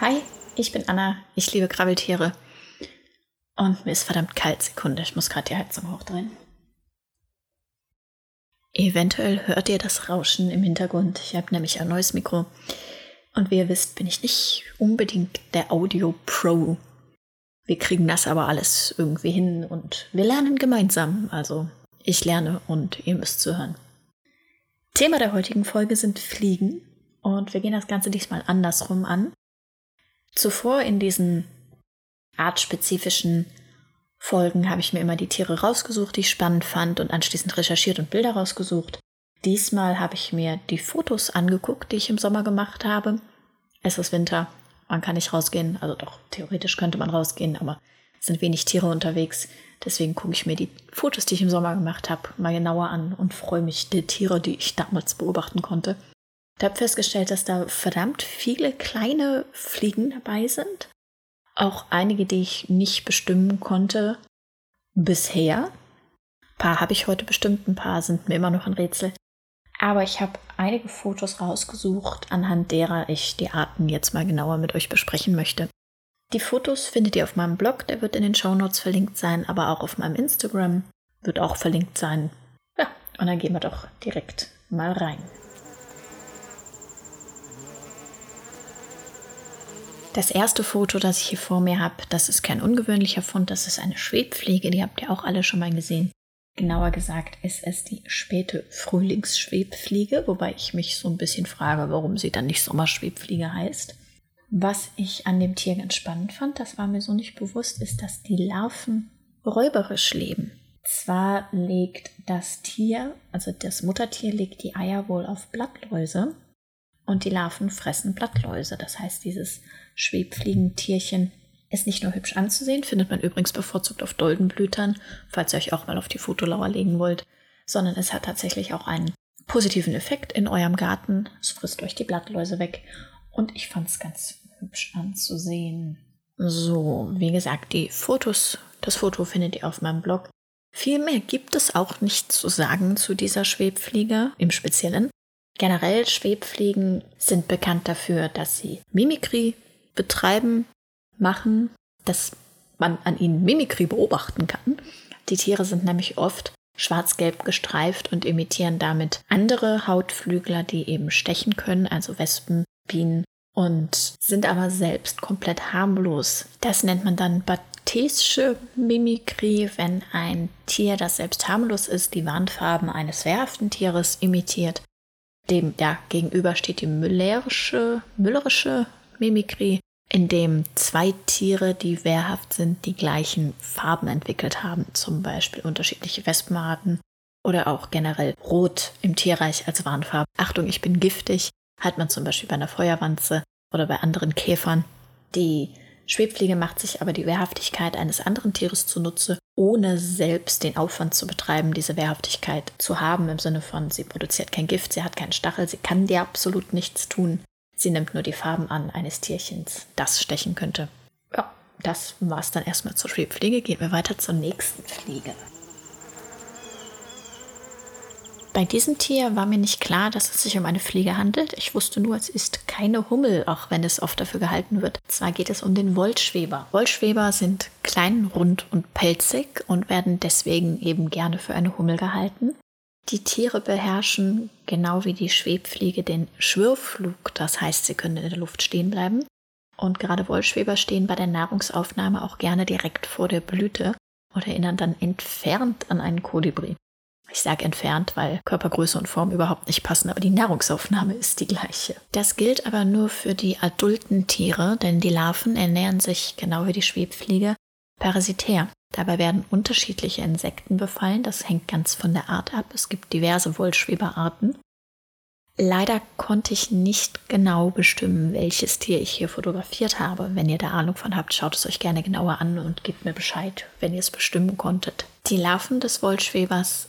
Hi, ich bin Anna. Ich liebe Krabbeltiere. Und mir ist verdammt kalt. Sekunde, ich muss gerade die Heizung hochdrehen. Eventuell hört ihr das Rauschen im Hintergrund. Ich habe nämlich ein neues Mikro. Und wie ihr wisst, bin ich nicht unbedingt der Audio Pro. Wir kriegen das aber alles irgendwie hin und wir lernen gemeinsam. Also ich lerne und ihr müsst zuhören. Thema der heutigen Folge sind Fliegen und wir gehen das Ganze diesmal andersrum an. Zuvor in diesen artspezifischen Folgen habe ich mir immer die Tiere rausgesucht, die ich spannend fand und anschließend recherchiert und Bilder rausgesucht. Diesmal habe ich mir die Fotos angeguckt, die ich im Sommer gemacht habe. Es ist Winter, man kann nicht rausgehen, also doch, theoretisch könnte man rausgehen, aber es sind wenig Tiere unterwegs. Deswegen gucke ich mir die Fotos, die ich im Sommer gemacht habe, mal genauer an und freue mich die Tiere, die ich damals beobachten konnte. Ich habe festgestellt, dass da verdammt viele kleine Fliegen dabei sind. Auch einige, die ich nicht bestimmen konnte bisher. Ein paar habe ich heute bestimmt, ein paar sind mir immer noch ein Rätsel. Aber ich habe einige Fotos rausgesucht, anhand derer ich die Arten jetzt mal genauer mit euch besprechen möchte. Die Fotos findet ihr auf meinem Blog, der wird in den Show Notes verlinkt sein, aber auch auf meinem Instagram wird auch verlinkt sein. Ja, und dann gehen wir doch direkt mal rein. Das erste Foto, das ich hier vor mir habe, das ist kein ungewöhnlicher Fund, das ist eine Schwebfliege, die habt ihr auch alle schon mal gesehen. Genauer gesagt ist es die späte Frühlingsschwebfliege, wobei ich mich so ein bisschen frage, warum sie dann nicht Sommerschwebfliege heißt. Was ich an dem Tier ganz spannend fand, das war mir so nicht bewusst, ist, dass die Larven räuberisch leben. Zwar legt das Tier, also das Muttertier, legt die Eier wohl auf Blattläuse und die Larven fressen Blattläuse. Das heißt, dieses Schwebfliegentierchen ist nicht nur hübsch anzusehen, findet man übrigens bevorzugt auf Doldenblütern, falls ihr euch auch mal auf die Fotolauer legen wollt, sondern es hat tatsächlich auch einen positiven Effekt in eurem Garten. Es frisst euch die Blattläuse weg und ich fand es ganz hübsch anzusehen. So, wie gesagt, die Fotos, das Foto findet ihr auf meinem Blog. Viel mehr gibt es auch nicht zu sagen zu dieser Schwebfliege im Speziellen. Generell Schwebfliegen sind bekannt dafür, dass sie Mimikry betreiben, machen, dass man an ihnen Mimikry beobachten kann. Die Tiere sind nämlich oft schwarz-gelb gestreift und imitieren damit andere Hautflügler, die eben stechen können, also Wespen, Bienen und sind aber selbst komplett harmlos. Das nennt man dann bathesische Mimikrie, wenn ein Tier, das selbst harmlos ist, die Warnfarben eines wehrhaften Tieres imitiert. Dem ja, gegenüber steht die müllerische, müllerische Mimikrie, in dem zwei Tiere, die wehrhaft sind, die gleichen Farben entwickelt haben, zum Beispiel unterschiedliche Wespenarten oder auch generell Rot im Tierreich als Warnfarbe. Achtung, ich bin giftig, hat man zum Beispiel bei einer Feuerwanze oder bei anderen Käfern. Die Schwebfliege macht sich aber die Wehrhaftigkeit eines anderen Tieres zunutze, ohne selbst den Aufwand zu betreiben, diese Wehrhaftigkeit zu haben, im Sinne von, sie produziert kein Gift, sie hat keinen Stachel, sie kann dir absolut nichts tun. Sie nimmt nur die Farben an eines Tierchens, das stechen könnte. Ja, das war es dann erstmal zur Schwebfliege. Gehen wir weiter zur nächsten Fliege. Bei diesem Tier war mir nicht klar, dass es sich um eine Fliege handelt. Ich wusste nur, es ist keine Hummel, auch wenn es oft dafür gehalten wird. Zwar geht es um den Wollschweber. Wollschweber sind klein, rund und pelzig und werden deswegen eben gerne für eine Hummel gehalten. Die Tiere beherrschen, genau wie die Schwebfliege, den Schwirrflug. Das heißt, sie können in der Luft stehen bleiben. Und gerade Wollschweber stehen bei der Nahrungsaufnahme auch gerne direkt vor der Blüte oder erinnern dann entfernt an einen Kolibri. Ich sage entfernt, weil Körpergröße und Form überhaupt nicht passen, aber die Nahrungsaufnahme ist die gleiche. Das gilt aber nur für die adulten Tiere, denn die Larven ernähren sich, genau wie die Schwebfliege, parasitär. Dabei werden unterschiedliche Insekten befallen, das hängt ganz von der Art ab. Es gibt diverse Wollschweberarten. Leider konnte ich nicht genau bestimmen, welches Tier ich hier fotografiert habe. Wenn ihr da Ahnung von habt, schaut es euch gerne genauer an und gebt mir Bescheid, wenn ihr es bestimmen konntet. Die Larven des Wollschwebers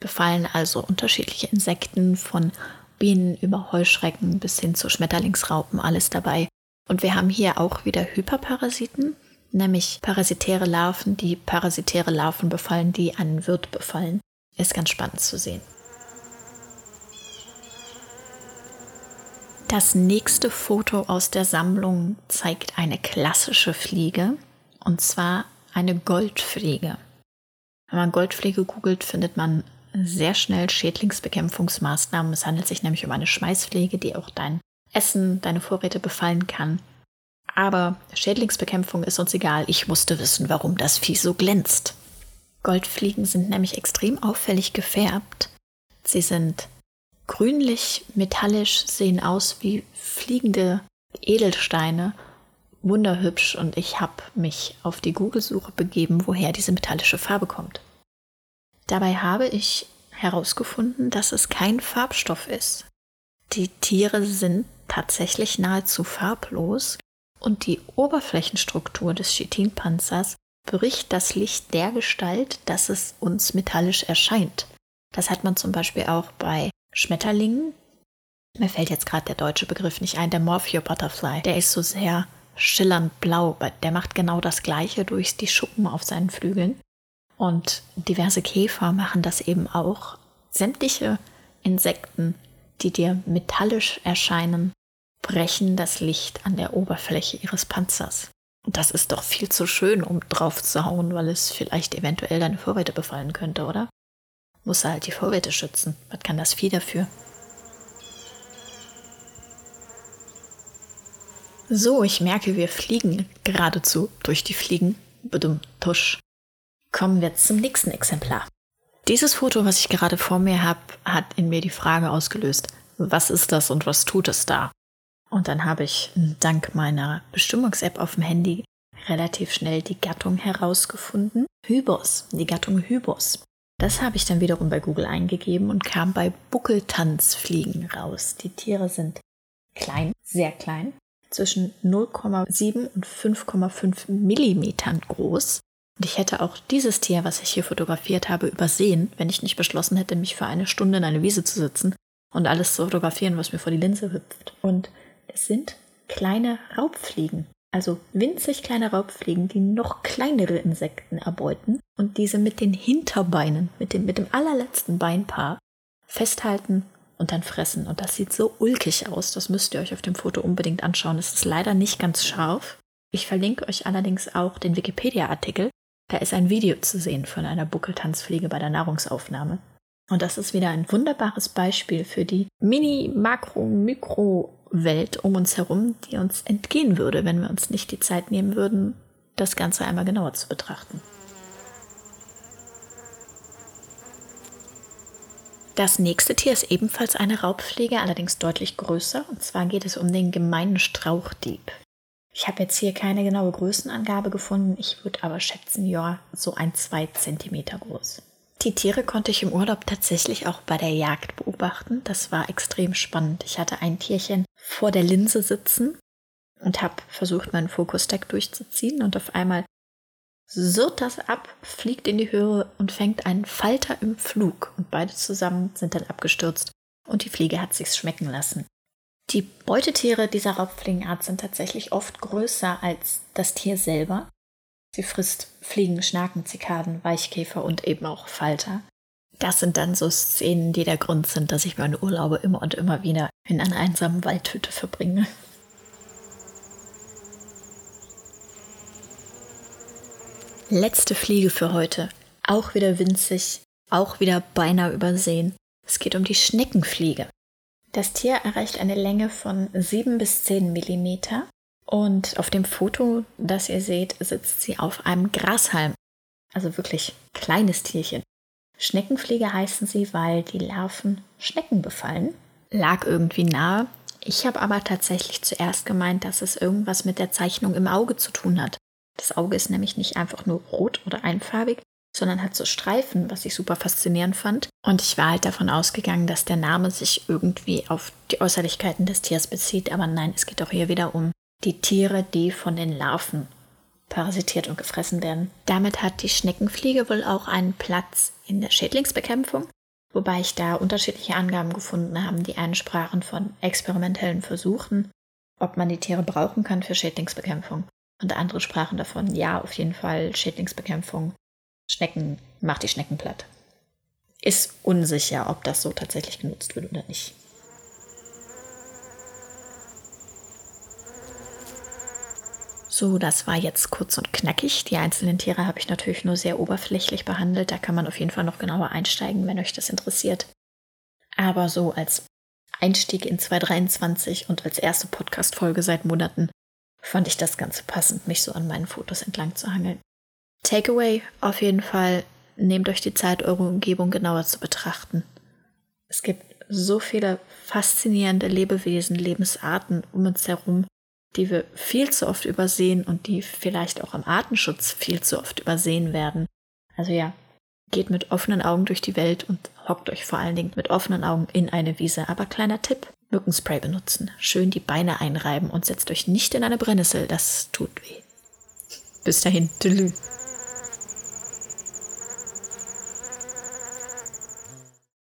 befallen also unterschiedliche Insekten von Bienen über Heuschrecken bis hin zu Schmetterlingsraupen, alles dabei. Und wir haben hier auch wieder Hyperparasiten nämlich parasitäre Larven, die parasitäre Larven befallen, die einen Wirt befallen. Ist ganz spannend zu sehen. Das nächste Foto aus der Sammlung zeigt eine klassische Fliege und zwar eine Goldfliege. Wenn man Goldfliege googelt, findet man sehr schnell Schädlingsbekämpfungsmaßnahmen. Es handelt sich nämlich um eine Schmeißfliege, die auch dein Essen, deine Vorräte befallen kann. Aber Schädlingsbekämpfung ist uns egal. Ich musste wissen, warum das Vieh so glänzt. Goldfliegen sind nämlich extrem auffällig gefärbt. Sie sind grünlich, metallisch, sehen aus wie fliegende Edelsteine. Wunderhübsch und ich habe mich auf die Google-Suche begeben, woher diese metallische Farbe kommt. Dabei habe ich herausgefunden, dass es kein Farbstoff ist. Die Tiere sind tatsächlich nahezu farblos und die Oberflächenstruktur des Chitinpanzers bricht das Licht der Gestalt, dass es uns metallisch erscheint. Das hat man zum Beispiel auch bei Schmetterlingen. Mir fällt jetzt gerade der deutsche Begriff nicht ein, der Morpheo Butterfly. Der ist so sehr schillernd blau, der macht genau das gleiche durch die Schuppen auf seinen Flügeln. Und diverse Käfer machen das eben auch. Sämtliche Insekten, die dir metallisch erscheinen, brechen das Licht an der Oberfläche ihres Panzers. Und das ist doch viel zu schön, um drauf zu hauen, weil es vielleicht eventuell deine Vorräte befallen könnte, oder? Muss halt die Vorräte schützen. Was kann das Vieh dafür? So, ich merke, wir fliegen geradezu durch die Fliegen. Bedum, tusch. Kommen wir zum nächsten Exemplar. Dieses Foto, was ich gerade vor mir habe, hat in mir die Frage ausgelöst, was ist das und was tut es da? Und dann habe ich dank meiner Bestimmungs-App auf dem Handy relativ schnell die Gattung herausgefunden. Hybos, die Gattung Hybos. Das habe ich dann wiederum bei Google eingegeben und kam bei Buckeltanzfliegen raus. Die Tiere sind klein, sehr klein, zwischen 0,7 und 5,5 Millimetern groß. Und ich hätte auch dieses Tier, was ich hier fotografiert habe, übersehen, wenn ich nicht beschlossen hätte, mich für eine Stunde in eine Wiese zu sitzen und alles zu fotografieren, was mir vor die Linse hüpft. Und es sind kleine Raubfliegen, also winzig kleine Raubfliegen, die noch kleinere Insekten erbeuten und diese mit den Hinterbeinen, mit dem, mit dem allerletzten Beinpaar festhalten und dann fressen. Und das sieht so ulkig aus, das müsst ihr euch auf dem Foto unbedingt anschauen. Es ist leider nicht ganz scharf. Ich verlinke euch allerdings auch den Wikipedia-Artikel. Da ist ein Video zu sehen von einer Buckeltanzfliege bei der Nahrungsaufnahme. Und das ist wieder ein wunderbares Beispiel für die Mini-, Makro-, Mikro-Welt um uns herum, die uns entgehen würde, wenn wir uns nicht die Zeit nehmen würden, das Ganze einmal genauer zu betrachten. Das nächste Tier ist ebenfalls eine Raubfliege, allerdings deutlich größer. Und zwar geht es um den gemeinen Strauchdieb. Ich habe jetzt hier keine genaue Größenangabe gefunden. Ich würde aber schätzen, ja, so ein, zwei Zentimeter groß. Die Tiere konnte ich im Urlaub tatsächlich auch bei der Jagd beobachten. Das war extrem spannend. Ich hatte ein Tierchen vor der Linse sitzen und habe versucht, meinen Fokus-Tag durchzuziehen und auf einmal surrt das ab, fliegt in die Höhe und fängt einen Falter im Flug und beide zusammen sind dann abgestürzt und die Fliege hat sich's schmecken lassen. Die Beutetiere dieser Raubfliegenart sind tatsächlich oft größer als das Tier selber Sie frisst Fliegen, Schnaken, Zikaden, Weichkäfer und eben auch Falter. Das sind dann so Szenen, die der Grund sind, dass ich meine Urlaube immer und immer wieder in einer einsamen Waldhütte verbringe. Letzte Fliege für heute. Auch wieder winzig, auch wieder beinahe übersehen. Es geht um die Schneckenfliege. Das Tier erreicht eine Länge von 7 bis 10 Millimeter und auf dem Foto, das ihr seht, sitzt sie auf einem Grashalm. Also wirklich kleines Tierchen. Schneckenfliege heißen sie, weil die Larven Schnecken befallen. Lag irgendwie nahe. Ich habe aber tatsächlich zuerst gemeint, dass es irgendwas mit der Zeichnung im Auge zu tun hat. Das Auge ist nämlich nicht einfach nur rot oder einfarbig, sondern hat so Streifen, was ich super faszinierend fand. Und ich war halt davon ausgegangen, dass der Name sich irgendwie auf die Äußerlichkeiten des Tiers bezieht. Aber nein, es geht auch hier wieder um die Tiere, die von den Larven parasitiert und gefressen werden. Damit hat die Schneckenfliege wohl auch einen Platz in der Schädlingsbekämpfung, wobei ich da unterschiedliche Angaben gefunden habe. Die einen sprachen von experimentellen Versuchen, ob man die Tiere brauchen kann für Schädlingsbekämpfung. Und andere sprachen davon, ja, auf jeden Fall Schädlingsbekämpfung. Schnecken, macht die Schnecken platt. Ist unsicher, ob das so tatsächlich genutzt wird oder nicht. So, das war jetzt kurz und knackig. Die einzelnen Tiere habe ich natürlich nur sehr oberflächlich behandelt. Da kann man auf jeden Fall noch genauer einsteigen, wenn euch das interessiert. Aber so als Einstieg in 2023 und als erste Podcast-Folge seit Monaten fand ich das ganz passend, mich so an meinen Fotos entlang zu hangeln. Takeaway auf jeden Fall, nehmt euch die Zeit, eure Umgebung genauer zu betrachten. Es gibt so viele faszinierende Lebewesen, Lebensarten um uns herum, die wir viel zu oft übersehen und die vielleicht auch am Artenschutz viel zu oft übersehen werden. Also ja, geht mit offenen Augen durch die Welt und hockt euch vor allen Dingen mit offenen Augen in eine Wiese. Aber kleiner Tipp, Mückenspray benutzen. Schön die Beine einreiben und setzt euch nicht in eine Brennnessel, das tut weh. Bis dahin, tschüss.